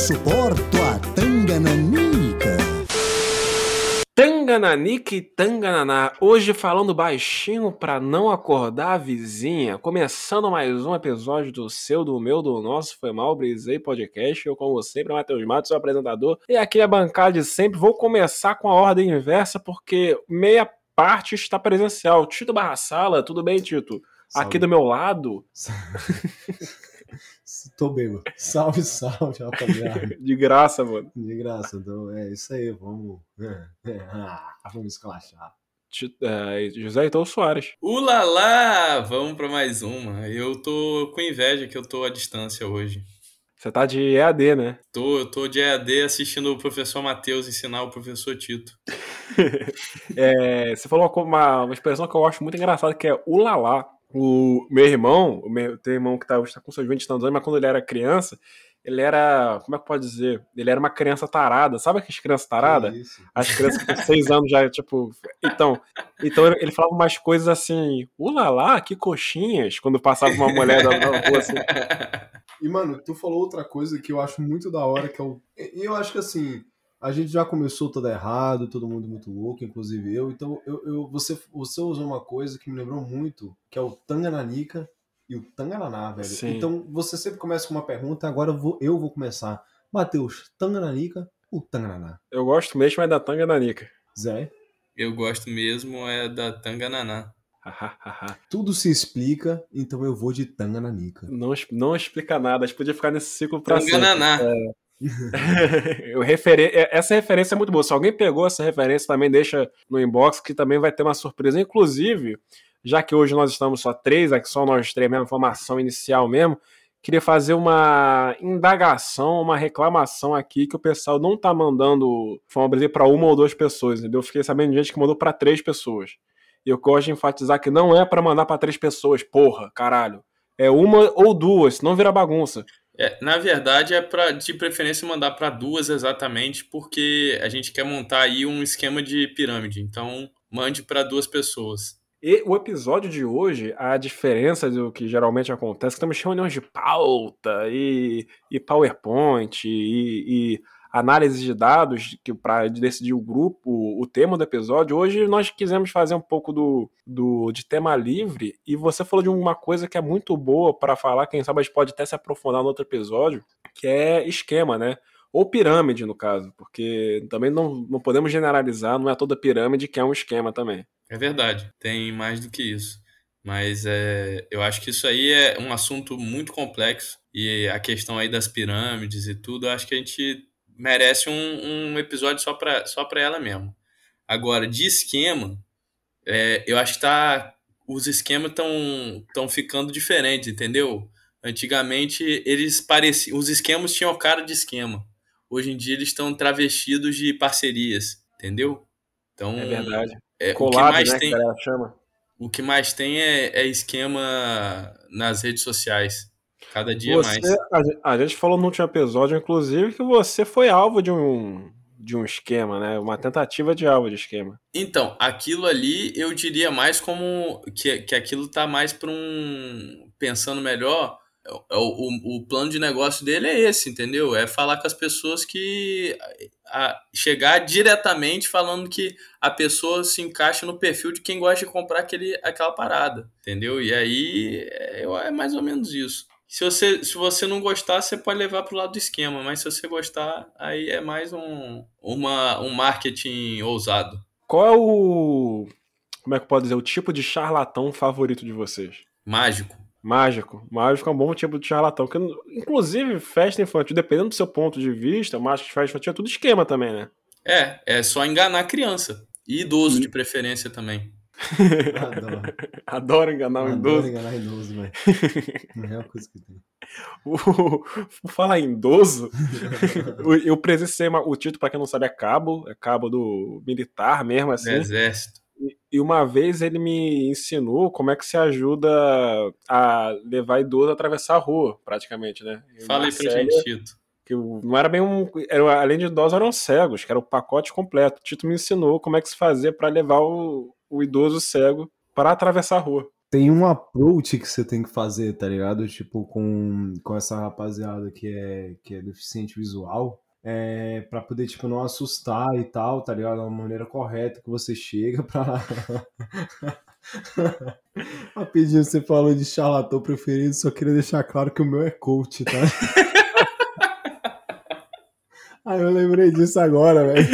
suporto a Tangananica. Tangananica e Tangananá, hoje falando baixinho pra não acordar a vizinha, começando mais um episódio do seu, do meu, do nosso, foi mal, Brisei Podcast, eu como sempre, Matheus Matos, seu apresentador, e aqui a bancada de sempre, vou começar com a ordem inversa, porque meia parte está presencial, Tito Barra Sala, tudo bem, Tito? Salve. Aqui do meu lado, Tô bem, mano. Salve, salve, rapaziada. de graça, mano, De graça, então é isso aí, vamos. É, é, ah, vamos esclachar. É, José Heitor Soares. Ulala! Vamos pra mais uma. Eu tô com inveja que eu tô à distância hoje. Você tá de EAD, né? Tô, eu tô de EAD assistindo o professor Matheus ensinar o professor Tito. É, você falou uma, uma, uma expressão que eu acho muito engraçada, que é ulalá. O meu irmão, o meu tem irmão que tá, está com seus 20 anos, mas quando ele era criança, ele era, como é que pode dizer? Ele era uma criança tarada. Sabe aquelas crianças taradas? Isso. As crianças com 6 anos já, tipo. Então, então ele falava umas coisas assim, ulalá, que coxinhas, quando passava uma mulher na rua assim. E, mano, tu falou outra coisa que eu acho muito da hora, que é o. e- Eu acho que assim, a gente já começou tudo errado, todo mundo muito louco, inclusive eu. Então, eu, eu, você, você usou uma coisa que me lembrou muito, que é o Tangananica e o Tangananá, velho. Sim. Então, você sempre começa com uma pergunta, agora eu vou, eu vou começar. Matheus, Tangananica ou Tangananá? Eu gosto mesmo é da tanga da Nica. Zé, Eu gosto mesmo é da Tangananá. tudo se explica, então eu vou de Tangananica. não, não explica nada, a gente podia ficar nesse ciclo pra sempre. Tangananá. É, Essa referência é muito boa. Se alguém pegou essa referência, também deixa no inbox, que também vai ter uma surpresa. Inclusive, já que hoje nós estamos só três, aqui só nós três mesmo, formação inicial mesmo, queria fazer uma indagação, uma reclamação aqui que o pessoal não tá mandando Fama para uma ou duas pessoas, entendeu? Eu fiquei sabendo de gente que mandou para três pessoas. E eu gosto de enfatizar que não é para mandar para três pessoas, porra, caralho. É uma ou duas, senão vira bagunça. É, na verdade, é pra, de preferência mandar para duas exatamente, porque a gente quer montar aí um esquema de pirâmide. Então, mande para duas pessoas. E o episódio de hoje, a diferença do que geralmente acontece, que em reuniões de pauta e, e PowerPoint e, e análise de dados que para decidir o grupo, o tema do episódio. Hoje nós quisemos fazer um pouco do, do de tema livre e você falou de uma coisa que é muito boa para falar, quem sabe a gente pode até se aprofundar no outro episódio, que é esquema, né? Ou pirâmide, no caso, porque também não, não podemos generalizar, não é toda pirâmide que é um esquema também. É verdade, tem mais do que isso. Mas é, eu acho que isso aí é um assunto muito complexo. E a questão aí das pirâmides e tudo, acho que a gente merece um, um episódio só para só pra ela mesmo. Agora, de esquema, é, eu acho que tá, os esquemas estão tão ficando diferentes, entendeu? Antigamente, eles pareciam. Os esquemas tinham cara de esquema. Hoje em dia, eles estão travestidos de parcerias, entendeu? Então, É verdade. é, o que mais né, tem, que chama. o que mais tem é, é esquema nas redes sociais. Cada dia Você, mais. a, a gente falou no último episódio, inclusive, que você foi alvo de um, de um esquema, né? Uma tentativa de alvo de esquema. Então, aquilo ali eu diria mais como que, que aquilo tá mais para um. Pensando melhor, o, o, o plano de negócio dele é esse, entendeu? É falar com as pessoas que. a- chegar diretamente falando que a pessoa se encaixa no perfil de quem gosta de comprar aquele, aquela parada, entendeu? E aí é, é mais ou menos isso. Se você, se você não gostar, você pode levar pro lado do esquema, mas se você gostar, aí é mais um, uma, um marketing ousado. Qual é o. Como é que pode dizer? O tipo de charlatão favorito de vocês? Mágico. Mágico. Mágico é um bom tipo de charlatão. Que, inclusive, festa infantil, dependendo do seu ponto de vista, mágico de festa infantil é tudo esquema também, né? É, é só enganar a criança. E idoso de preferência também. Adoro. Adoro enganar o Adoro idoso. enganar idoso, velho. É a coisa que tem. O- Por falar em idoso, eu- presenciei uma- o título, pra quem não sabe, é cabo, é cabo do militar mesmo, assim. Exército. E- E uma vez ele me ensinou como é que se ajuda a levar idoso a atravessar a rua, praticamente, né? E Fala aí pra gente, Tito. Que não era bem um. Era, além de idosos, eram cegos, que era o pacote completo. O Tito me ensinou como é que se fazia para levar o, o idoso cego para atravessar a rua. tem um approach que você tem que fazer, tá ligado? Tipo, com, com essa rapaziada que é, que é deficiente visual. É, pra poder, tipo, não assustar e tal, tá ligado? Da maneira correta que você chega pra. Rapidinho, você falou de charlatão preferido, só queria deixar claro que o meu é coach, tá? Aí eu lembrei disso agora, velho.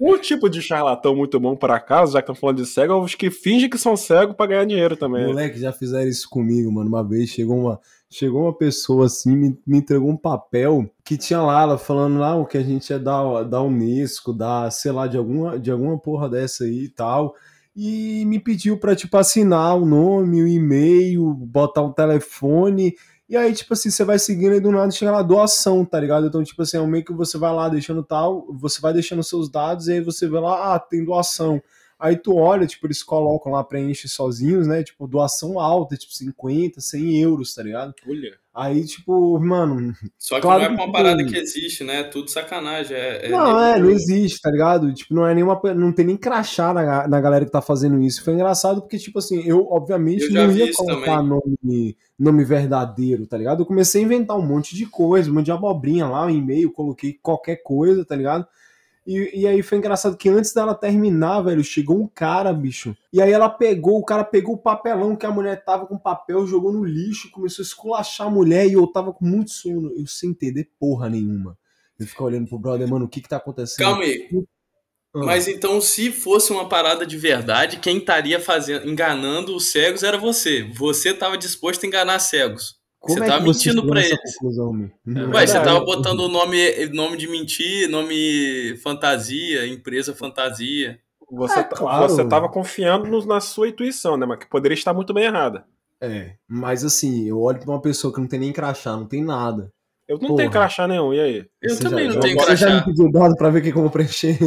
Um tipo de charlatão muito bom por acaso, já que estão falando de cego, é os que fingem que são cegos pra ganhar dinheiro também. Moleque, já fizeram isso comigo, mano. Uma vez chegou uma, chegou uma pessoa assim, me, me entregou um papel que tinha lá, ela falando lá o que a gente ia dar da Unesco, da, sei lá, de alguma, de alguma porra dessa aí e tal. E me pediu pra, tipo, assinar o nome, o e-mail, botar um telefone. E aí, tipo assim, você vai seguindo e do nada chega lá doação, tá ligado? Então, tipo assim, é meio que você vai lá deixando tal, você vai deixando seus dados e aí você vê lá, ah, tem doação. Aí tu olha, tipo, eles colocam lá, preenche sozinhos, né? Tipo, doação alta, tipo, 50, 100 euros, tá ligado? Olha. Aí, tipo, mano. Só que Claro não é que uma parada tem. que existe, né? É tudo sacanagem. É, é Não, é, não existe, tá ligado? Tipo, não é nenhuma. Não tem nem crachá na, na galera que tá fazendo isso. Foi engraçado porque, tipo assim, eu, obviamente, Eu não ia colocar nome, nome verdadeiro, tá ligado? Eu comecei a inventar um monte de coisa, um monte de abobrinha lá, um e-mail, coloquei qualquer coisa, tá ligado? E, e aí foi engraçado que antes dela terminar, velho, chegou um cara, bicho. E aí ela pegou, o cara pegou o papelão que a mulher tava com papel, jogou no lixo, começou a esculachar a mulher e eu tava com muito sono, eu sem entender porra nenhuma. Eu ficava olhando pro brother, mano, o que que tá acontecendo? Calma aí. Ah. Mas então, se fosse uma parada de verdade, quem estaria fazendo, enganando os cegos era você. Você estava disposto a enganar cegos. Como você é tava você mentindo nessa eles. conclusão? Não Ué, é você tava botando o nome, nome de mentir, nome fantasia, empresa fantasia. Você, É, tá- claro. você tava confiando no- na sua intuição, né? Mas que poderia estar muito bem errada. É, mas assim, eu olho pra uma pessoa que não tem nem crachá, não tem nada. Eu não Porra. tenho crachá nenhum, e aí? Eu Você também já- não tenho Você já me crachá. pediu dado pra ver o que eu vou preencher?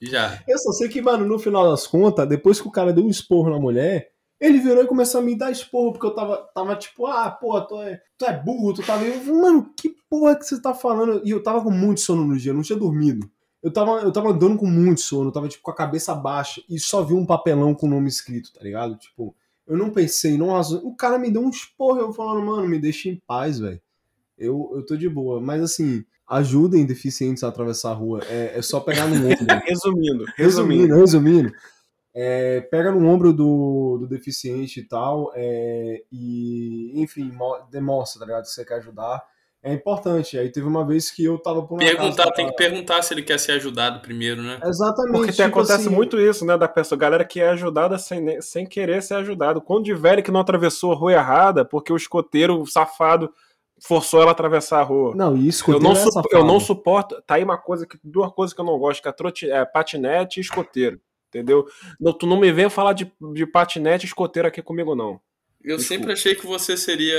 Já. Eu só sei que, mano, no final das contas, depois que o cara deu um esporro na mulher, ele virou e começou a me dar esporro, porque eu tava, tava tipo, ah, pô, tu é, tu é burro, tu tá meio. Mano, que porra que você tá falando? E eu tava com muito sono no dia, eu não tinha dormido. Eu tava, eu tava andando com muito sono, eu tava tipo com a cabeça baixa e só vi um papelão com o nome escrito, tá ligado? Tipo, eu não pensei, não razo- O cara me deu um esporro, eu falando, mano, me deixa em paz, velho. Eu, eu tô de boa. Mas assim, ajudem deficientes a atravessar a rua. É, é só pegar no ombro. Resumindo, resumindo. Resumindo, resumindo. É, pega no ombro do, do deficiente e tal, é, e, enfim, mo- demonstra, tá ligado? Que você quer ajudar. É importante. Aí teve uma vez que eu tava por uma Perguntar, casa- tem que perguntar se ele quer ser ajudado primeiro, né? Exatamente. Porque tipo acontece assim, muito isso, né? Da pessoa, galera que é ajudada sem, sem querer ser ajudado. Quando de velho que não atravessou a rua errada, porque o escoteiro safado forçou ela a atravessar a rua. Não, isso Eu não, é eu não suporto. Tá aí uma coisa que. Duas coisas que eu não gosto, que é, trote, é patinete e escoteiro. Entendeu? Não, tu não me venha falar de, de patinete e escoteiro aqui comigo, não. Eu Desculpa. sempre achei que você seria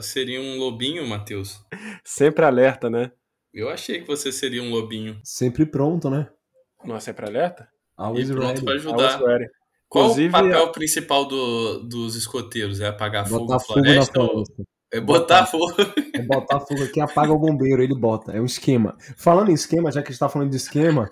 seria um lobinho, Matheus. Sempre alerta, né? Eu achei que você seria um lobinho. Sempre pronto, né? Não é sempre alerta? Always E pronto ready. pra I was ajudar. Qual Inclusive, o papel principal do- dos escoteiros? É apagar fogo Botar na fogo na floresta? ou- floresta. É botar fogo. É botar fogo aqui, apaga o bombeiro, ele bota. É um esquema. Falando em esquema, já que a gente tá falando de esquema,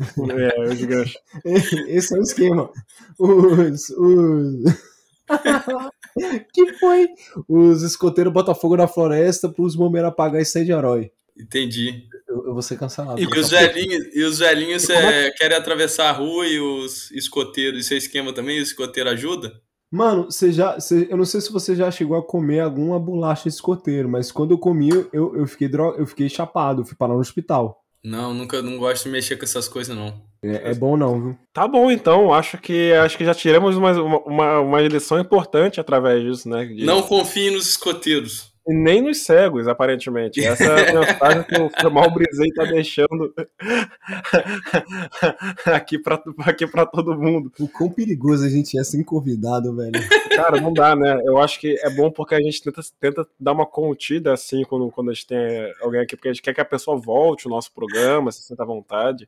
É, os ganchos. esse é o esquema. Os. os... que foi? Os escoteiros botam fogo na floresta pros bombeiros apagar e sair de herói. Entendi. Eu, eu vou ser cancelado. E E os velhinhos, e os velhinhos E como é, querem atravessar a rua e os escoteiros, isso é esquema também? O escoteiro ajuda? Mano, você já. você- eu não sei se você já chegou a comer alguma bolacha de escoteiro, mas quando eu comi, eu, eu, fiquei, dro... eu fiquei chapado, fui parar no hospital. Não, nunca não gosto de mexer com essas coisas, não. É, é bom não, viu? Tá bom, então. Acho que acho que já tiramos uma, uma, uma lição importante através disso, né? De- Não confie nos escoteiros. E nem nos cegos, aparentemente. Essa é a mensagem que o Formal Brisei tá deixando aqui pra, aqui pra todo mundo. O quão perigoso a gente é sem convidado, velho. Cara, não dá, né? Eu acho que é bom porque a gente tenta, tenta dar uma contida assim quando, quando a gente tem alguém aqui, porque a gente quer que a pessoa volte o nosso programa, se sinta à vontade.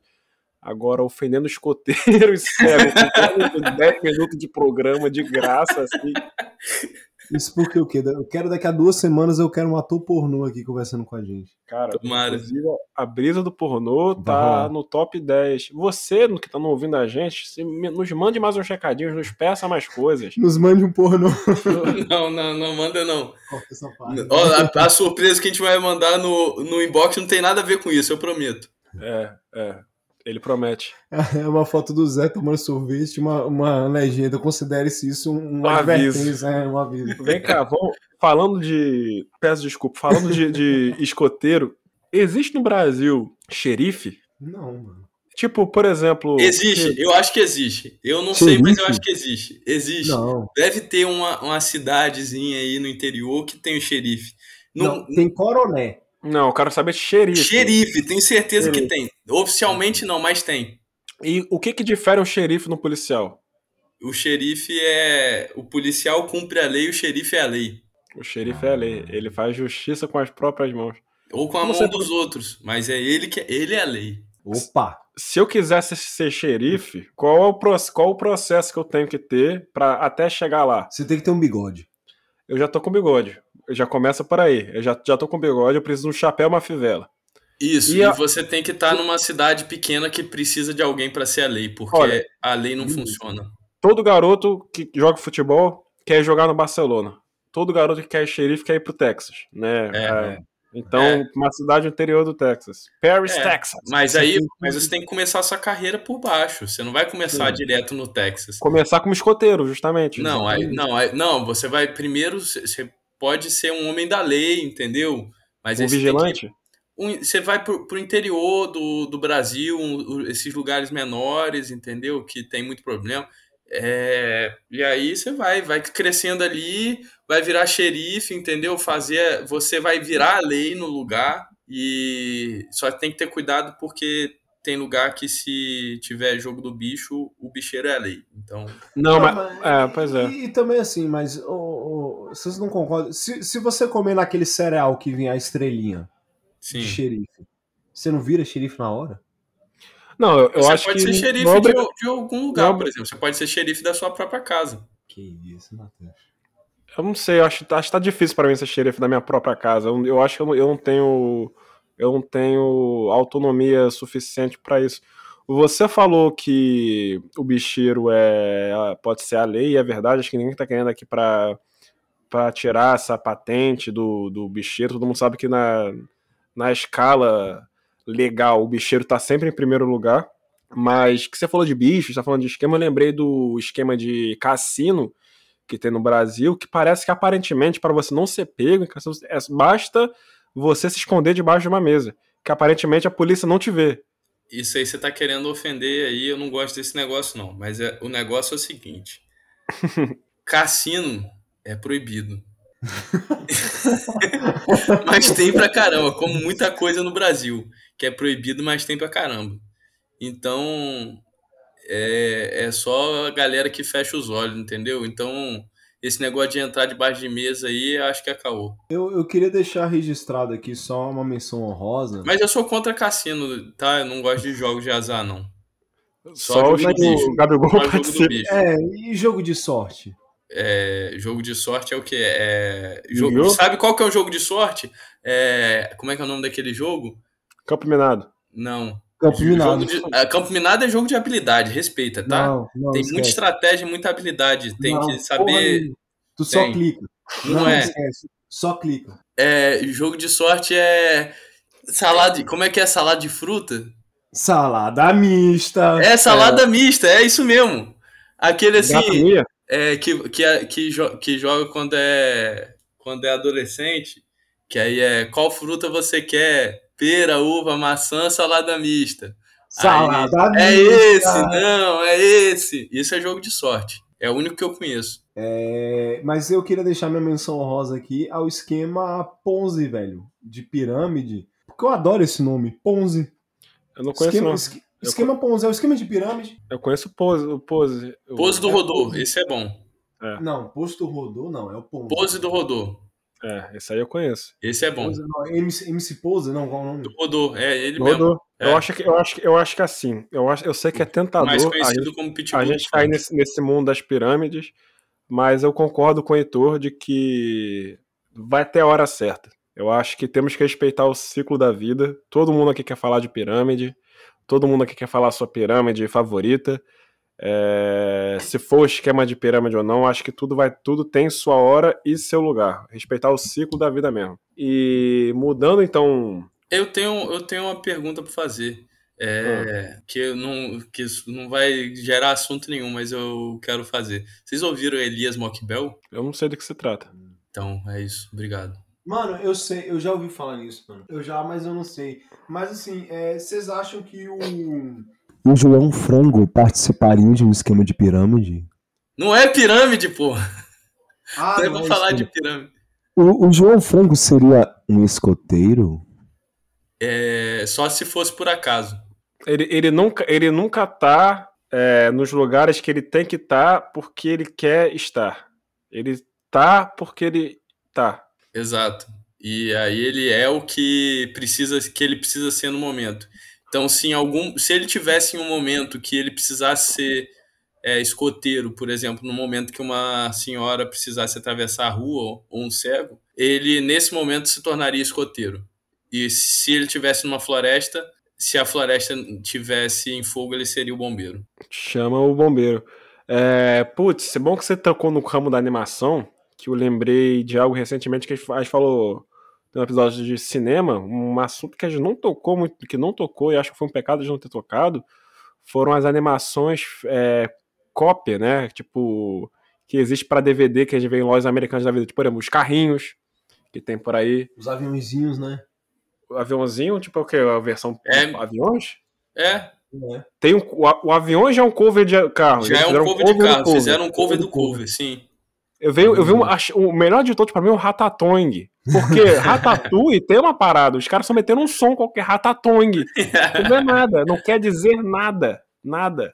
Agora, ofendendo escoteiros, cego, com 10 minutos de programa de graça, assim. Isso porque o quê? Eu quero daqui a duas semanas eu quero um ator pornô aqui conversando com a gente. Cara, Tomara. inclusive, a brisa do pornô tá no top 10. Você, no que tá não ouvindo a gente, se nos mande mais uns recadinhos, nos peça mais coisas. Nos mande um pornô. Não, não, não manda não. Corta essa parte. Ó, a, a surpresa que a gente vai mandar no, no inbox não tem nada a ver com isso, eu prometo. É, é. Ele promete. É uma foto do Zé tomando sorvete, uma, uma legenda. Considere-se isso um, Um aviso. É, um aviso. Vem cá, vamos, falando de. Peço desculpa, falando de, de escoteiro, existe no Brasil xerife? Não, mano. Tipo, por exemplo. Existe, eu acho que existe. Eu não sei, mas eu Xerife? acho que existe. Existe. Não. Deve ter uma, uma cidadezinha aí no interior que tem o xerife. Não, Não, tem coroné. Não, eu quero saber xerife. xerife, tenho certeza que Xerife. tem. Oficialmente não, mas tem. E o que que difere um xerife no policial? O xerife é. O policial cumpre a lei, o xerife é a lei. O xerife é a lei. Ele faz justiça com as próprias mãos. Ou com a Não mão sei dos outros. Mas é ele que ele é a lei. Opa! Se eu quisesse ser xerife, qual é o, pro- qual o processo que eu tenho que ter para até chegar lá? Você tem que ter um bigode. Eu já tô com bigode. Já começa por aí. Eu já, já tô com bigode, eu preciso de um chapéu e uma fivela. Isso, E e, a- você tem que estar numa cidade pequena que precisa de alguém para ser a lei, porque Olha, a lei não funciona. Todo garoto que joga futebol quer jogar no Barcelona. Todo garoto que quer xerife quer ir pro Texas, né? É, Ah, Então, É. uma cidade interior do Texas. Paris, É, Texas. Mas aí mas você tem que começar a sua carreira por baixo. Você não vai começar Sim. direto no Texas. Começar como escoteiro, justamente. Não, aí, não, aí- não, você vai primeiro. Você pode ser um homem da lei, entendeu? Mas Um tem que- vigilante? um- você vai pro, pro interior do, do Brasil, um- o- esses lugares menores, entendeu? Que tem muito problema. É, e aí você vai, vai crescendo ali, vai virar xerife, entendeu? Fazer, você vai virar a lei no lugar e só tem que ter cuidado porque tem lugar que se tiver jogo do bicho, o bicheiro é a lei. Então, Não, Não, mas. É, pois é. E, e também assim, mas ô, ô, vocês não concordam? Se, se você comer naquele cereal que vinha a estrelinha sim. de xerife, você não vira xerife na hora? Não, eu, eu você acho pode que. ser xerife não é de, de algum lugar, não por exemplo. Você pode ser xerife da sua própria casa. Que isso, Matheus. Eu não sei, eu acho, acho que tá difícil pra mim ser xerife da minha própria casa. Eu, eu acho que eu não, eu não tenho. Eu não tenho autonomia suficiente pra isso. Você falou que o bicheiro é pode ser a lei, é verdade. Acho que ninguém tá querendo aqui pra tirar essa patente do, do bicheiro. Todo mundo sabe que na, na escala legal o bicheiro tá sempre em primeiro lugar. Mas que você falou de bicho, tá falando de esquema, eu lembrei do esquema de cassino que tem no Brasil, que parece que aparentemente para você não ser pego, é- basta você se esconder debaixo de uma mesa, que aparentemente a polícia não te vê. Isso aí você tá querendo ofender aí, eu não gosto desse negócio não. Mas é, o negócio é o seguinte. Cassino é proibido. mas tem pra caramba, como muita coisa no Brasil, que é proibido, mas tem pra caramba. Então, é, é só a galera que fecha os olhos, entendeu? Então, esse negócio de entrar debaixo de mesa aí, acho que é caô. Eu, eu queria deixar registrado aqui só uma menção honrosa. Mas eu sou contra cassino, tá? Eu não gosto de jogos de azar, não. Só Só, jogo os do o Gabigol Só jogo do participa. bicho. É, e jogo de sorte? É, jogo de sorte é o que? É, jogo, sabe qual que é o jogo de sorte? É, como é que é o nome daquele jogo? Campo Minado. Não. Campo Minado. de- é, Campo Minado é jogo de habilidade, respeita, tá? Não, não, tem esquece. muita estratégia muita habilidade. Tem Não, que porra saber. nenhuma. Tu só Tem. clica. Não é. esquece. Só clica. É, jogo de sorte é. Salada. de- Como é que é salada de fruta? Salada mista. É salada mista, é isso mesmo. Aquele assim. É, que, que, que, jo- que joga quando é, quando é adolescente, que aí é qual fruta você quer? Pera, uva, maçã, salada mista. Salada É mista. esse, não, é esse. Isso é jogo de sorte. É o único que eu conheço. É, mas eu queria deixar minha menção honrosa aqui ao esquema Ponzi, velho. De pirâmide. Porque eu adoro esse nome, Ponzi. Eu não conheço, Esquema, não. esque- esquema Ponzi é o esquema de pirâmide. Eu conheço o Pose. O Pose. Pose do é Rodô, Pose. esse é bom. Não, posto rodou não, é o Ponzi. Pose do Rodô, É, esse aí eu conheço. esse é bom. Pose, não, MC, MC Pose, não, qual o nome? Do Rodô, é ele mesmo. Rodou. É. Eu, acho que, eu, acho que, eu acho que assim. Eu, acho, eu sei que é tentador Mais a conhecido gente, como Pitbull. a gente cair nesse, nesse mundo das pirâmides, mas eu concordo com o Heitor de que vai ter a hora certa. Eu acho que temos que respeitar o ciclo da vida. Todo mundo aqui quer falar de pirâmide, todo mundo aqui quer falar a sua pirâmide favorita. É, se for o esquema de pirâmide ou não, acho que tudo vai, tudo tem sua hora e seu lugar. Respeitar o ciclo da vida mesmo. E mudando então. Eu tenho, eu tenho uma pergunta para fazer. É, Ah. que, não, que isso não vai gerar assunto nenhum, mas eu quero fazer. Vocês ouviram Elias Mockbell? Eu não sei do que se trata. Então, é isso. Obrigado. Mano, eu sei, eu já ouvi falar nisso, mano. Eu já, mas eu não sei. Mas assim, é, vocês acham que o. O João Frango participaria de um esquema de pirâmide? Não é pirâmide, pô. Ah, Não é não pra é falar de pirâmide. O, o João Frango seria um escoteiro? É, só se fosse por acaso. Ele, ele nunca, ele nunca tá é, nos lugares que ele tem que estar porque ele quer estar. Ele tá porque ele tá. Exato. E aí ele é o que precisa que ele precisa ser no momento. Então, se, algum, se ele tivesse em um momento que ele precisasse ser é, escoteiro, por exemplo, no momento que uma senhora precisasse atravessar a rua ou um cego, ele nesse momento se tornaria escoteiro. E se ele tivesse numa floresta, se a floresta tivesse em fogo, ele seria o bombeiro. Chama o bombeiro. É, putz, é bom que você tocou no ramo da animação, que eu lembrei de algo recentemente que a gente falou no episódio de cinema, um assunto que a gente não tocou muito, que não tocou, e acho que foi um pecado de não ter tocado, foram as animações é, cópia, né? Tipo, que existe para DVD que a gente vê em lojas americanas da vida, tipo, por exemplo, os carrinhos que tem por aí, Os aviãozinhos, né? o aviãozinho, tipo, o que? A versão É. aviões? É, É. Tem um, o, o avião já é um cover de carro. já é um fizeram cover de do carro. cover. Fizeram um cover Cover do cover, sim. Eu, veio, eu vi um, ach- o melhor de todos pra mim é o Ratatouille. Porque Ratatouille tem uma parada. Os caras só meteram um som qualquer Ratatouille. Não é nada. Não quer dizer nada. Nada.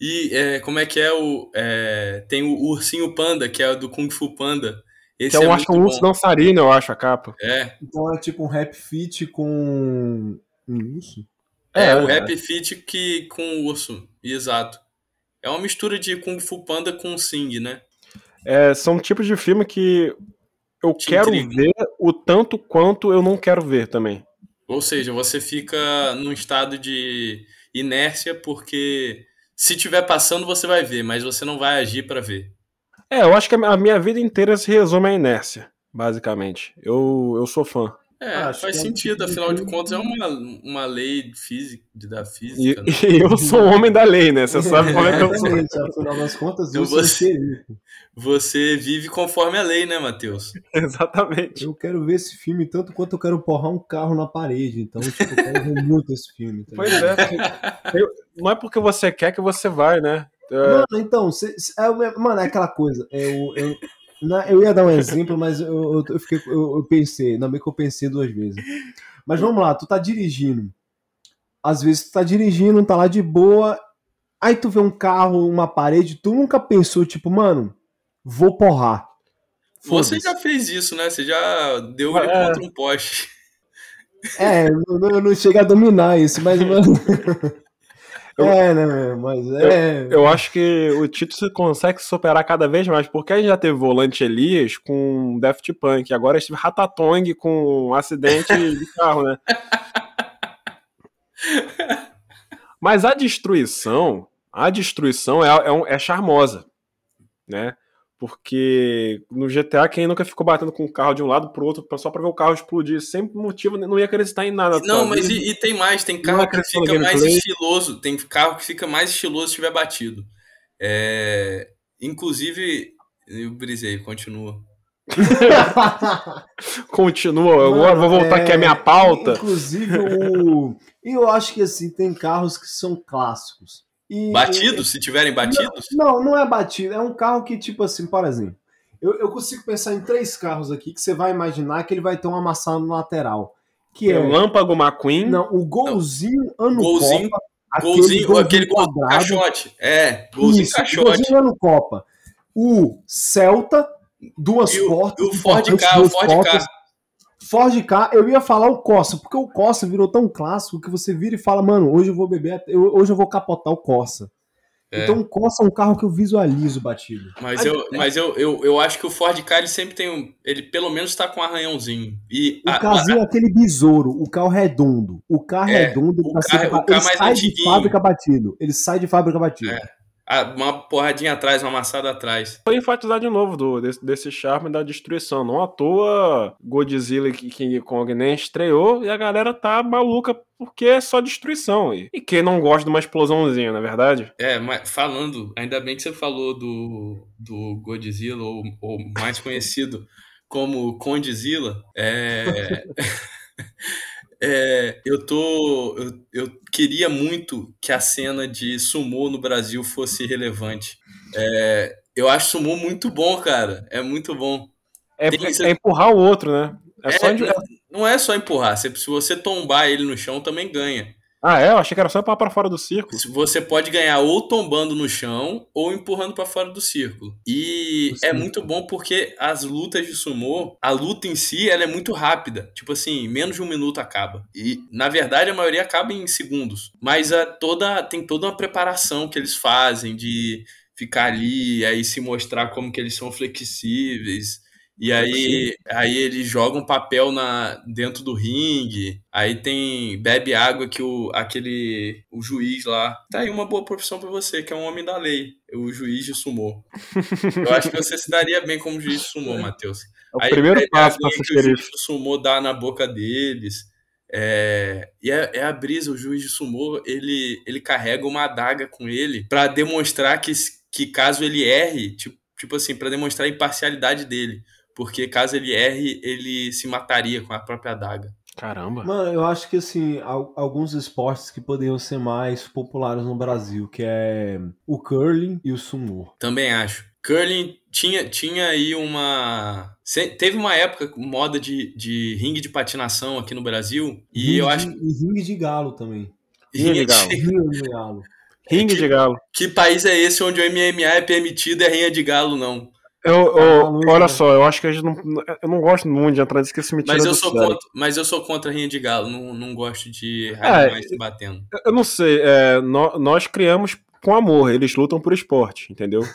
E é, como é que é o. é, tem o Ursinho Panda, que é o do Kung Fu Panda. Esse que é um, é acho que muito um urso dançarino, eu acho, a capa. É, Então é tipo um rap fit com. Um urso? é, É, o é. Rap Fit que, com o urso. Exato. É uma mistura de Kung Fu Panda com Sing, né? É, são tipos de filme que eu Te quero intriga. ver o tanto quanto eu não quero ver também. Ou seja, você fica num estado de inércia porque se tiver passando você vai ver, mas você não vai agir pra ver. É, eu acho que a minha vida inteira se resume à inércia, basicamente. Eu, eu sou fã. É, Acho faz que é sentido, de afinal de contas é uma, uma lei física, da E, física, né? e eu sou um homem da lei, né? Você sabe como é que eu sou. Afinal das contas, eu sou você-. Você vive conforme a lei, né, Matheus? Exatamente. Eu quero ver esse filme tanto quanto eu quero porrar um carro na parede. Então, tipo, eu quero ver muito esse filme. tá Pois é. eu- não é porque você quer que você vai, né? É, Mano, então, cê- cê- é, o mano, é aquela coisa. Eu, eu, eu ia dar um exemplo, mas eu, eu, fiquei, eu, eu pensei, não bem que eu pensei duas vezes. Mas vamos lá, tu tá dirigindo. Às vezes tu tá dirigindo, tá lá de boa, aí tu vê um carro, uma parede, tu nunca pensou, tipo, mano, vou porrar. Você já fez isso, né? Você já deu ele É. contra um poste. É, eu não, eu não chego a dominar isso, mas, mano. é, né, mas é. Eu acho que o Tito se consegue superar cada vez mais, porque a gente já teve volante Elias com Daft Punk, agora esse Ratatouille com um acidente de carro, né? Mas a destruição, a destruição é, é, é charmosa, né? Porque no GTA, quem nunca ficou batendo com o carro de um lado pro outro só pra ver o carro explodir, sem motivo, não ia acreditar em nada. Não, sabe? mas e, e tem mais, tem carro que fica mais estiloso, tem carro que fica mais estiloso se tiver batido. É, inclusive, eu brisei, continua. Continua, agora vou voltar Mano, aqui à minha é, pauta. Inclusive, o. Eu acho que assim, tem carros que são clássicos. E, Batidos, se tiverem batidos? Não, não é batido. É um carro que, tipo assim, por exemplo, eu, eu consigo pensar em três carros aqui que você vai imaginar que ele vai ter uma maçã no lateral. Que é. Relâmpago McQueen. Não, o golzinho ano Golzinho, Copa. Golzinho, aquele gol do quadrado. caixote. É, golzinho Isso, caixote. golzinho ano Copa. O Celta, duas E o, portas. e o Ford K, o Ford portas. K. Ford K, eu ia falar o Corsa, porque o Corsa virou tão clássico que você vira e fala, mano, hoje eu vou beber, eu- hoje eu vou capotar o Corsa. É. Então coça um carro que eu visualizo batido. Mas, eu, mas eu, eu, eu acho que o Ford Ka ele sempre tem um. Ele pelo menos tá com um arranhãozinho. E O a- casinho é aquele besouro, o carro redondo. O carro É, redondo, o tá carro- sempre- o carro ele mais sai de fábrica batido. Ele sai de fábrica batido. É. uma porradinha atrás, uma amassada atrás. Foi enfatizar de novo do, desse, desse charme da destruição. Não à toa Godzilla e King Kong nem estreou e a galera tá maluca porque é só destruição. E, e quem não gosta de uma explosãozinha, na é verdade? É, mas falando, ainda bem que você falou do, do Godzilla, ou, ou mais conhecido como Condzilla. É, é, eu tô. Eu, eu queria muito que a cena de sumô no Brasil fosse relevante. É, eu acho sumô muito bom, cara. É muito bom. É, Tem- é empurrar o outro, né? É só É, não é só empurrar. Se, se você tombar ele no chão, também ganha. Ah, é? Eu achei que era só pra fora do círculo. Você pode ganhar ou tombando no chão ou empurrando pra fora do círculo. E é muito bom porque as lutas de sumô, a luta em si, ela é muito rápida. Tipo assim, menos de um minuto acaba. E na verdade a maioria acaba em segundos. Mas a toda tem toda uma preparação que eles fazem de ficar ali, aí se mostrar como que eles são flexíveis. E aí, aí eles jogam papel na, dentro do ringue. Aí tem. Bebe água que o, aquele. O juiz lá. Tá aí uma boa profissão pra você, que é um homem da lei. O juiz de sumô. Eu acho que você se daria bem como juiz de sumô, Matheus. É o Aí primeiro passo aguinha ser o juiz do sumô dá na boca deles. É, e é, é a brisa, o juiz de sumô, ele, ele carrega uma adaga com ele pra demonstrar que, que caso ele erre, tipo, tipo assim, pra demonstrar a imparcialidade dele. Porque caso ele erre, ele se mataria com a própria adaga. Caramba. Mano, eu acho que assim, al- alguns esportes que poderiam ser mais populares no Brasil, que é o curling e o sumo. Também acho. Curling tinha, tinha aí uma. Teve uma época moda de, de ringue de patinação aqui no Brasil. E Ringue eu de- acho que. E ringue de galo também. Ringue de galo. Ringue de galo. Ringue de galo. Que país é esse onde o MMA é permitido e a rinha de galo não? Eu, eu- Ah, Luiz, olha só, eu acho que a gente não. Eu não gosto muito de entrar nisso que isso me tira Mas eu sou sério. contra, mas eu sou contra a rinha de galo, não, não gosto de É, animais se batendo. Eu não sei, é, nó- nós criamos com amor, eles lutam por esporte, entendeu?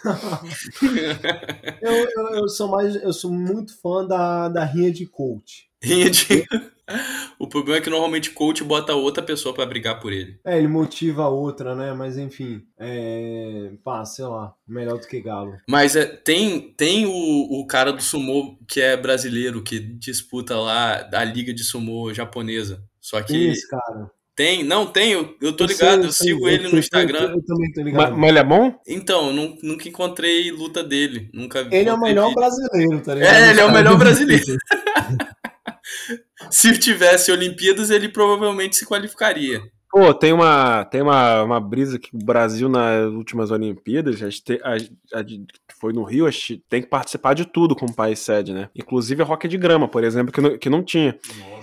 Eu, eu, eu sou mais. Eu sou muito fã da, da rinha de coach. Rinha de. O problema é que normalmente coach bota outra pessoa pra brigar por ele. É, ele motiva a outra, né? Mas enfim. É. Pá, sei lá. Melhor do que galo. Mas é, tem, tem o, o cara do sumô que é brasileiro, que disputa lá a liga de sumô japonesa. Só que é esse cara? tem, não tem, eu, eu tô Eu ligado, sei, eu sei, sigo eu- ele eu- no Instagram. Eu, eu também tô Mas, ligado. mas ele é bom? Então, eu nu- nunca encontrei luta dele. Nunca Ele é o melhor vídeo. brasileiro, tá ligado? É, ele é o melhor brasileiro. Se tivesse Olimpíadas, ele provavelmente se qualificaria. Pô, tem uma, tem uma, uma brisa que o Brasil nas últimas Olimpíadas, a a- a foi no Rio, a gente tem que participar de tudo como país sede, né? Inclusive a hockey de grama, por exemplo, que não, que não tinha.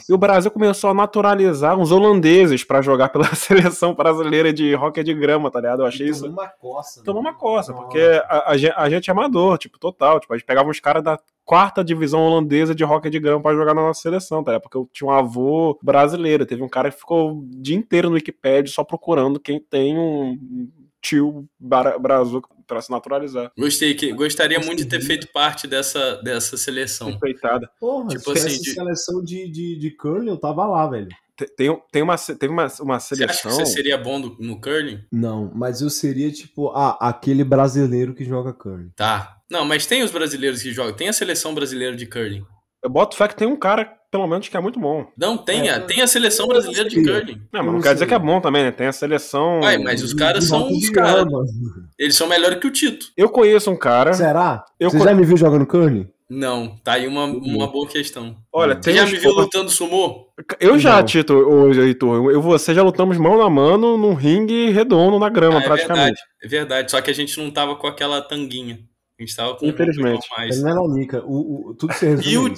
E o Brasil começou a naturalizar uns holandeses pra jogar pela seleção brasileira de hockey de grama, tá ligado? Eu achei isso. Tomou uma coça. Tomou uma né? coça, Nossa. porque a, a gente é amador, tipo, total. Tipo, a gente pegava uns caras da quarta divisão holandesa de hockey de grama pra jogar na nossa seleção, tá? Porque eu tinha um avô brasileiro. Teve um cara que ficou o dia inteiro no Wikipedia só procurando quem tem um tio bra- brazuca pra se naturalizar. Gostei, que, gostaria muito de ter feito parte dessa, dessa seleção. Respeitada. Porra, Tipo assim, de- seleção de, de, de curling, eu tava lá, velho. Te- Tem, tem uma, teve uma, uma Você acha que seleção. você seria bom do- no curling? Não, mas eu seria tipo, ah, aquele brasileiro que joga curling. Tá. Não, mas tem os brasileiros que jogam. Tem a seleção brasileira de curling. Eu boto fé que tem um cara, pelo menos, que é muito bom. Não, tem, É, a, tem a seleção brasileira de curling. Não, mas não não quer dizer que é bom também, né? Tem a seleção. Ué, mas os caras são os caras. Eles são melhores que o Tito. Eu conheço um cara. Será? Eu Você con- já me viu jogando curling? Não, tá aí uma, uma boa questão. Olha, Você já me viu lutando sumô? Eu já, Não. Tito, hoje, Heitor. Eu e você já lutamos mão na mano num ringue redondo na grama, Ah, é praticamente. verdade, é verdade. Só que a gente não tava com aquela tanguinha. A gente tava com Infelizmente. um mais. Ele não era Nica. O, o, tudo se resume E o-.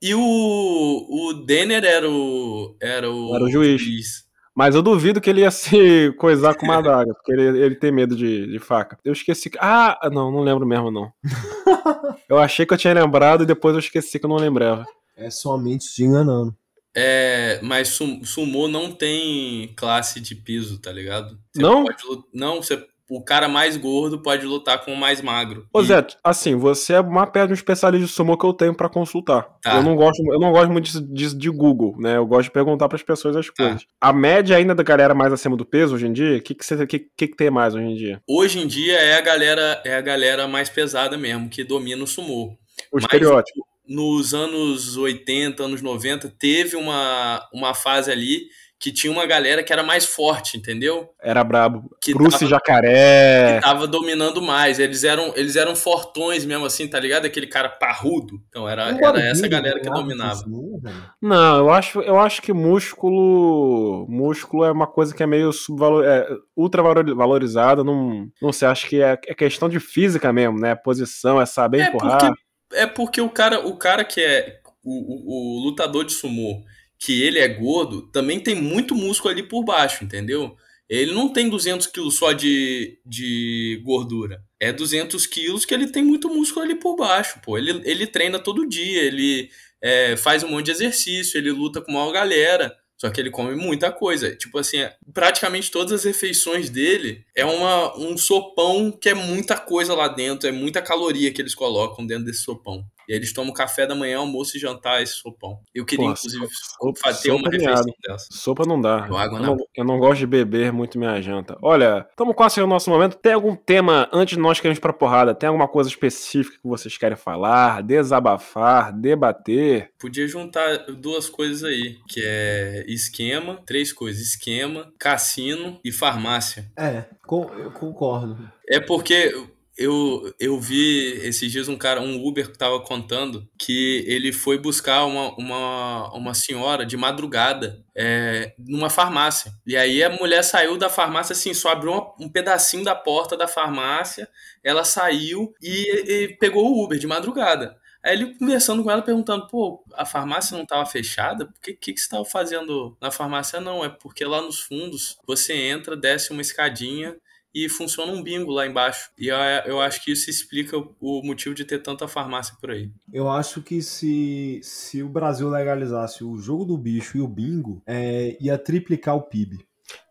E o, o Denner era o. Era o, Era o juiz. Mas eu duvido que ele ia se coisar com uma adaga, porque ele, ele tem medo de, de faca. Eu esqueci. que- Ah, não, não lembro mesmo, não. eu achei que eu tinha lembrado e depois eu esqueci que eu não lembrava. É somente te enganando. É, mas sum- sumô não tem classe de piso, tá ligado? Você Não? pode não, você o cara mais gordo pode lutar com o mais magro. Ô E- Zé, assim, você é uma perna de um especialista de sumo que eu tenho pra consultar. Tá. Eu não gosto, eu não gosto muito disso- disso de, Google, né? Eu gosto de perguntar pras pessoas as Tá. coisas. A média ainda da galera mais acima do peso hoje em dia, o que que, você- que, que que tem mais hoje em dia? Hoje em dia é a galera é a galera mais pesada mesmo que domina o sumô. O Mas- estereótipo. Nos anos 80, anos 90, teve uma, uma fase ali que tinha uma galera que era mais forte, entendeu? Era brabo. Que Bruce tava- Jacaré. que tava dominando mais. Eles eram, eles eram fortões mesmo, assim, tá ligado? Aquele cara parrudo. Então era, era bodybuilder, essa galera que né? dominava. Assim, velho. Não, eu acho, eu acho que músculo. Músculo é uma coisa que é meio subvalor, é, ultra valor- valorizada. Não, não sei, acho que é, é questão de física mesmo, né? Posição, é saber É empurrar. porque, é porque o cara, o cara que é o, o- o lutador de sumô, que ele é gordo, também tem muito músculo ali por baixo, entendeu? Ele não tem 200 quilos só de, de gordura. É 200 quilos que ele tem muito músculo ali por baixo, pô. Ele, ele treina todo dia, ele é, faz um monte de exercício, ele luta com uma galera. Só que ele come muita coisa. Tipo assim, é- praticamente todas as refeições dele é uma, um sopão que é muita coisa lá dentro, é muita caloria que eles colocam dentro desse sopão. E aí eles tomam café da manhã, almoço e jantar esse sopão. Eu queria, Pô, inclusive, sopa- fa- ter uma sopa refeição dessa. Sopa não dá. Eu água eu, não, eu não gosto de beber muito minha janta. Olha, estamos quase no nosso momento. Tem algum tema antes de nós queremos ir pra porrada? Tem alguma coisa específica que vocês querem falar, desabafar, debater? Podia juntar duas coisas aí, que é esquema, três coisas, esquema, cassino e farmácia. É, com- eu concordo. É porque eu, eu vi esses dias um cara, um Uber que tava contando que ele foi buscar uma, uma, uma senhora de madrugada é, numa farmácia. E aí a mulher saiu da farmácia assim, só abriu uma- um pedacinho da porta da farmácia, ela saiu e, e pegou o Uber de madrugada. Aí ele conversando com ela, perguntando, pô, a farmácia não estava fechada? O que, que, que você estava fazendo na farmácia? Não, é porque lá nos fundos você entra, desce uma escadinha e funciona um bingo lá embaixo. E eu, acho que isso explica o- motivo de ter tanta farmácia por aí. Eu acho que se, se o Brasil legalizasse o jogo do bicho e o bingo, é, ia triplicar o PIB.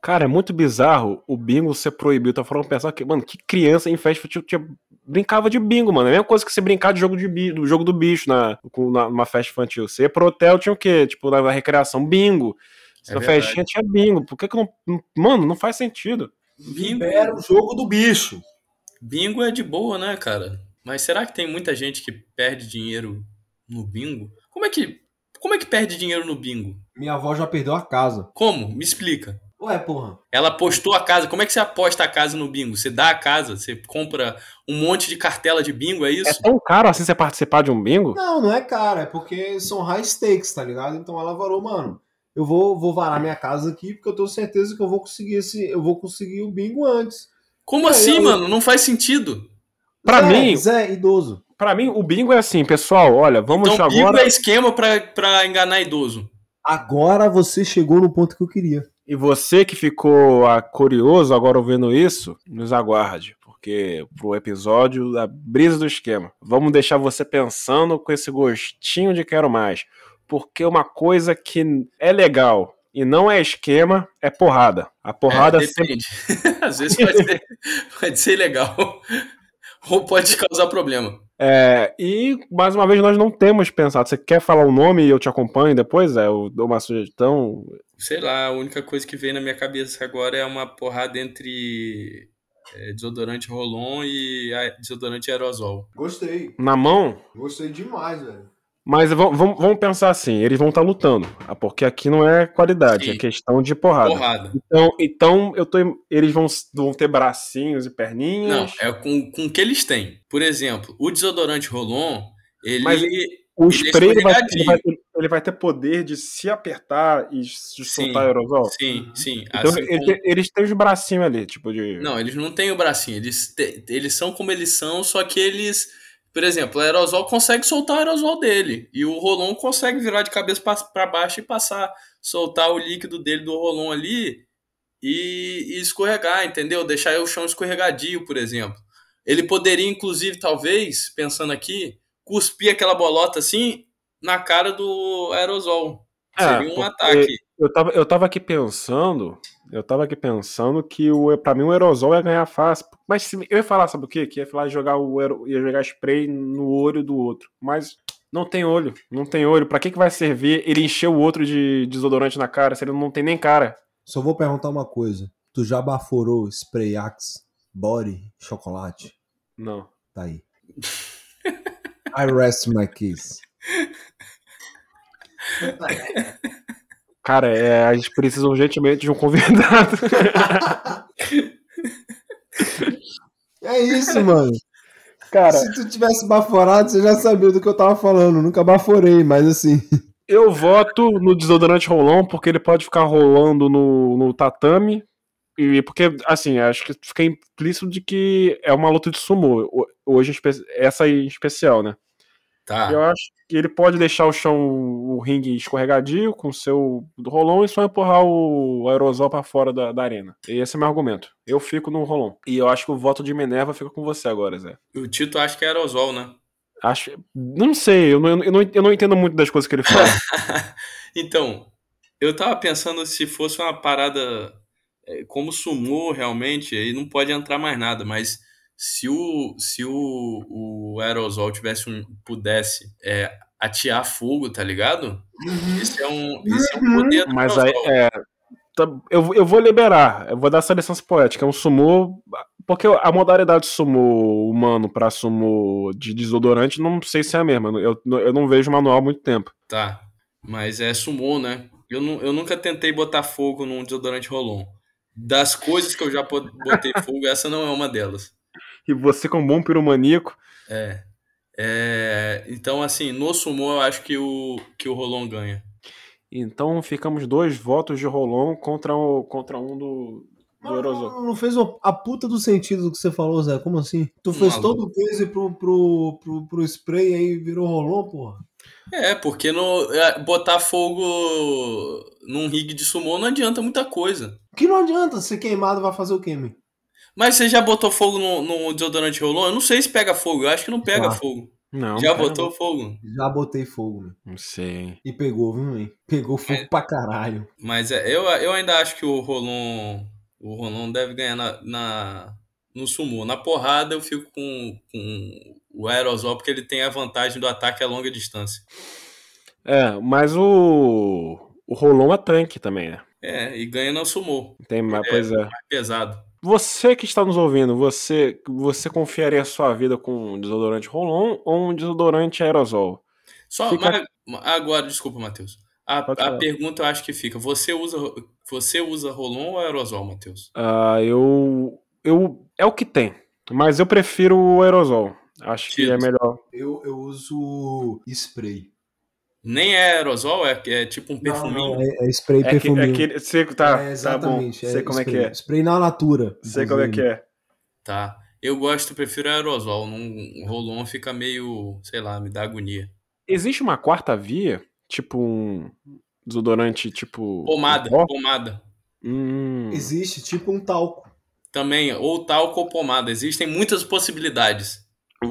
Cara, é muito bizarro o bingo ser proibido. Tá falando pensar que, mano, que criança em festa tinha, tinha- brincava de bingo, mano. É a mesma coisa que você brincar de jogo, de bi- do jogo do bicho na, com- na- numa festa infantil. Você ia pro hotel, tinha o quê? Tipo, na, na recreação, bingo. Se É na festinha tinha bingo. Por que que não- Mano, não faz sentido. Bingo, Libera o jogo do bicho. bingo é de boa, né, cara? Mas será que tem muita gente que perde dinheiro no bingo? Como é que, como é que perde dinheiro no bingo? Minha avó já perdeu a casa. Como? Me explica. Ué, porra. Ela apostou a casa. Como é que você aposta a casa no bingo? Você dá a casa, você compra um monte de cartela de bingo, é É isso? tão caro assim você participar de um bingo? Não, não é cara, é porque são high stakes, tá ligado? Então ela varou, mano. Eu vou, vou varar minha casa aqui porque eu tenho certeza que eu vou conseguir esse, eu vou conseguir o bingo antes. Como assim, eu- mano? Não faz sentido. Pra Zé, mim- Zé, idoso. Pra mim, o bingo é assim, pessoal, olha, vamos então, bingo agora. é esquema pra, pra enganar idoso. Agora você chegou no ponto que eu queria. E você que ficou ah, curioso agora ouvindo isso, nos aguarde, porque pro episódio da Brisa do Esquema, vamos deixar você pensando com esse gostinho de quero mais. Porque uma coisa que é legal e não é esquema é porrada. A porrada é, sempre. depende. Às vezes pode ser, pode ser legal. Ou pode causar problema. É, e mais uma vez nós não temos pensado. Você quer falar o nome e eu te acompanho depois? É, eu dou uma sugestão. Sei lá, a única coisa que veio na minha cabeça agora é uma porrada entre é, desodorante Rolon e desodorante aerosol. Gostei. Na mão, Gostei demais, velho. Mas vamos, vamos- pensar assim, eles vão estar lutando, ah, porque aqui não é qualidade, Sim. é questão de porrada. Porrada. Então, então eu tô, eles vão, vão ter bracinhos e Não, perninhas. é com, com o que eles têm. Por exemplo, o desodorante Rolon, ele. Mas o ele é spray ele vai, ele, vai, ter- ele vai ter poder de se apertar e Sim. soltar aerosol. Sim, sim. Então assim ele- como- eles têm os bracinhos ali, tipo de. Não, eles não têm o bracinho. Eles, te- eles são como eles são, só que eles. Por exemplo, o aerosol consegue soltar o aerosol dele. E o Rolon consegue virar de cabeça para baixo e passar, soltar o líquido dele do Rolon ali e, e escorregar, entendeu? Deixar o chão escorregadio, por exemplo. Ele poderia, inclusive, talvez, pensando aqui, cuspir aquela bolota assim na cara do aerosol. É, Seria um ataque. Eu tava, eu tava aqui pensando, Eu tava aqui pensando que o, pra mim o aerosol ia ganhar fácil. Mas se- eu ia falar, sabe o quê? Que ia falar jogar o aero- ia jogar spray no olho do outro. Mas não tem olho. Não tem olho. Pra que, que vai servir ele encher o outro de desodorante na cara se ele não tem nem cara? Só vou perguntar uma coisa. Tu já baforou spray Axe, body, chocolate? Não. Tá aí. I rest my case. Cara, é, a gente precisa urgentemente de um convidado. É isso, mano. Cara, Se tu tivesse baforado, você já sabia do que eu tava falando. Nunca baforei, mas assim. eu voto no desodorante rolão porque ele pode ficar rolando no, no tatame. E porque, assim, acho que fica implícito de que é uma luta de sumô. ho- Hoje, essa aí em especial, né? Tá. Eu acho que ele pode deixar o chão, o ringue escorregadio com o seu rolão e só empurrar o aerosol pra fora da, da arena. E esse é meu argumento. Eu fico no rolão. E eu acho que o voto de Minerva fica com você agora, Zé. O Tito acha que é aerosol, né? Acho. Não sei, eu não, eu não, eu não entendo muito das coisas que ele fala. então, eu tava pensando se fosse uma parada é, como sumô realmente, aí não pode entrar mais nada, mas se o, se o, o aerosol tivesse um, pudesse é, atear fogo, tá ligado? Esse é um, esse é um poder do Mas aí, é. tá- eu, eu vou liberar, eu vou dar essa licença poética. É um sumô. Porque a modalidade sumô humano pra sumô de desodorante, não sei se é a mesma. Eu, eu não vejo manual há muito tempo. Tá, mas é sumô, né? Eu, nu- eu nunca tentei botar fogo num desodorante rolon. Das coisas que eu já botei fogo, essa não é uma delas. E você, como bom piromaníaco, É. É, então, assim, no sumô eu acho que o, que o Rolon ganha. então ficamos dois votos de Rolon contra, o, contra um do, do. Não, não fez a puta do sentido do que você falou, Zé. Como assim? Tu fez Maluco. todo o peso pro, pro, pro, pro spray e aí virou rolão, porra. É, porque no, é, botar fogo num rig de sumô não adianta muita coisa. Que não adianta, ser queimado vai fazer o quê, meu? Mas você já botou fogo no, no desodorante Rolon? Eu não sei se pega fogo, eu acho que não pega fogo. Não, já cara, botou fogo? Já botei fogo, meu. Não sei. E pegou, viu, meu? Pegou fogo pra caralho. Mas é, eu, eu ainda acho que o Rolon, o Rolon deve ganhar na, na- no sumô. Na porrada eu fico com, com o aerosol, porque ele tem a vantagem do ataque a longa distância. É, mas o. O Rolon é tanque também, né? É, e ganha no sumô. Tem, mais pois é. Mais pesado. Você que está nos ouvindo, você, você confiaria a sua vida com um desodorante Rolon ou um desodorante aerosol? Só Fica- mas- agora, desculpa, Matheus. A, a pergunta eu acho que fica: você usa, você usa Rolon ou aerosol, Matheus? Ah, eu, eu. É o que tem. Mas eu prefiro o aerosol. Acho que Tito. é melhor. Eu, eu uso spray. Nem é aerosol, é, é tipo um perfuminho. Não, é, é spray É, que, perfuminho. é aquele. Sei, tá, É, tá bom. exatamente. Sei como é que spray. é. Spray na natura. Sei como é que é. Tá. Eu gosto, prefiro aerosol. Num Rolon fica meio, sei lá, me dá agonia. Existe uma quarta via? Tipo um desodorante tipo. Pomada, pomada. hum, Existe tipo um talco. Também, ou talco ou pomada. Existem muitas possibilidades.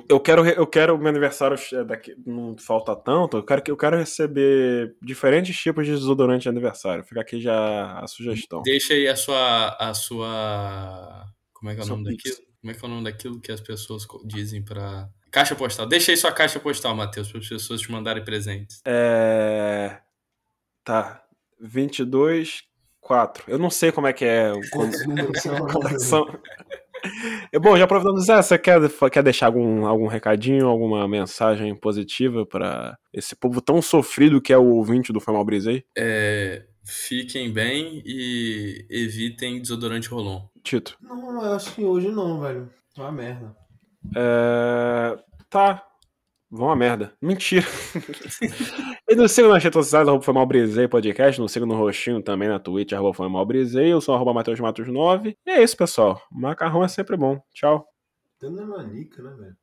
Eu quero, eu quero meu aniversário é, daqui, não falta tanto. Eu quero, que- eu quero receber diferentes tipos de desodorante de aniversário. Fica aqui já a sugestão. Deixa aí a sua. A sua. Como é que é o nome Pix. daquilo? Como é que é o nome daquilo que as pessoas dizem pra. Caixa postal. Deixa aí sua caixa postal, Matheus, para as pessoas te mandarem presentes. É. Tá. 22, 4. Eu não sei como é que é. Como, Bom, já aproveitando, Zé, você quer, quer deixar algum, algum recadinho, alguma mensagem positiva pra esse povo tão sofrido que é o ouvinte do Foi Mal Brisa aí? É, fiquem bem e evitem desodorante rolon. Tito. Não, eu acho que hoje não, velho. É uma merda. É... Tá. Vão a merda. Mentira. e nos sigam nas redes sociais, arroba foi mal brisei podcast. Nos sigam no roxinho também na Twitch, arroba foi mal brisei. Eu sou arroba Matheus Matos 9. E é isso, pessoal. Macarrão é sempre bom. Tchau. Tendo é manica, né, velho?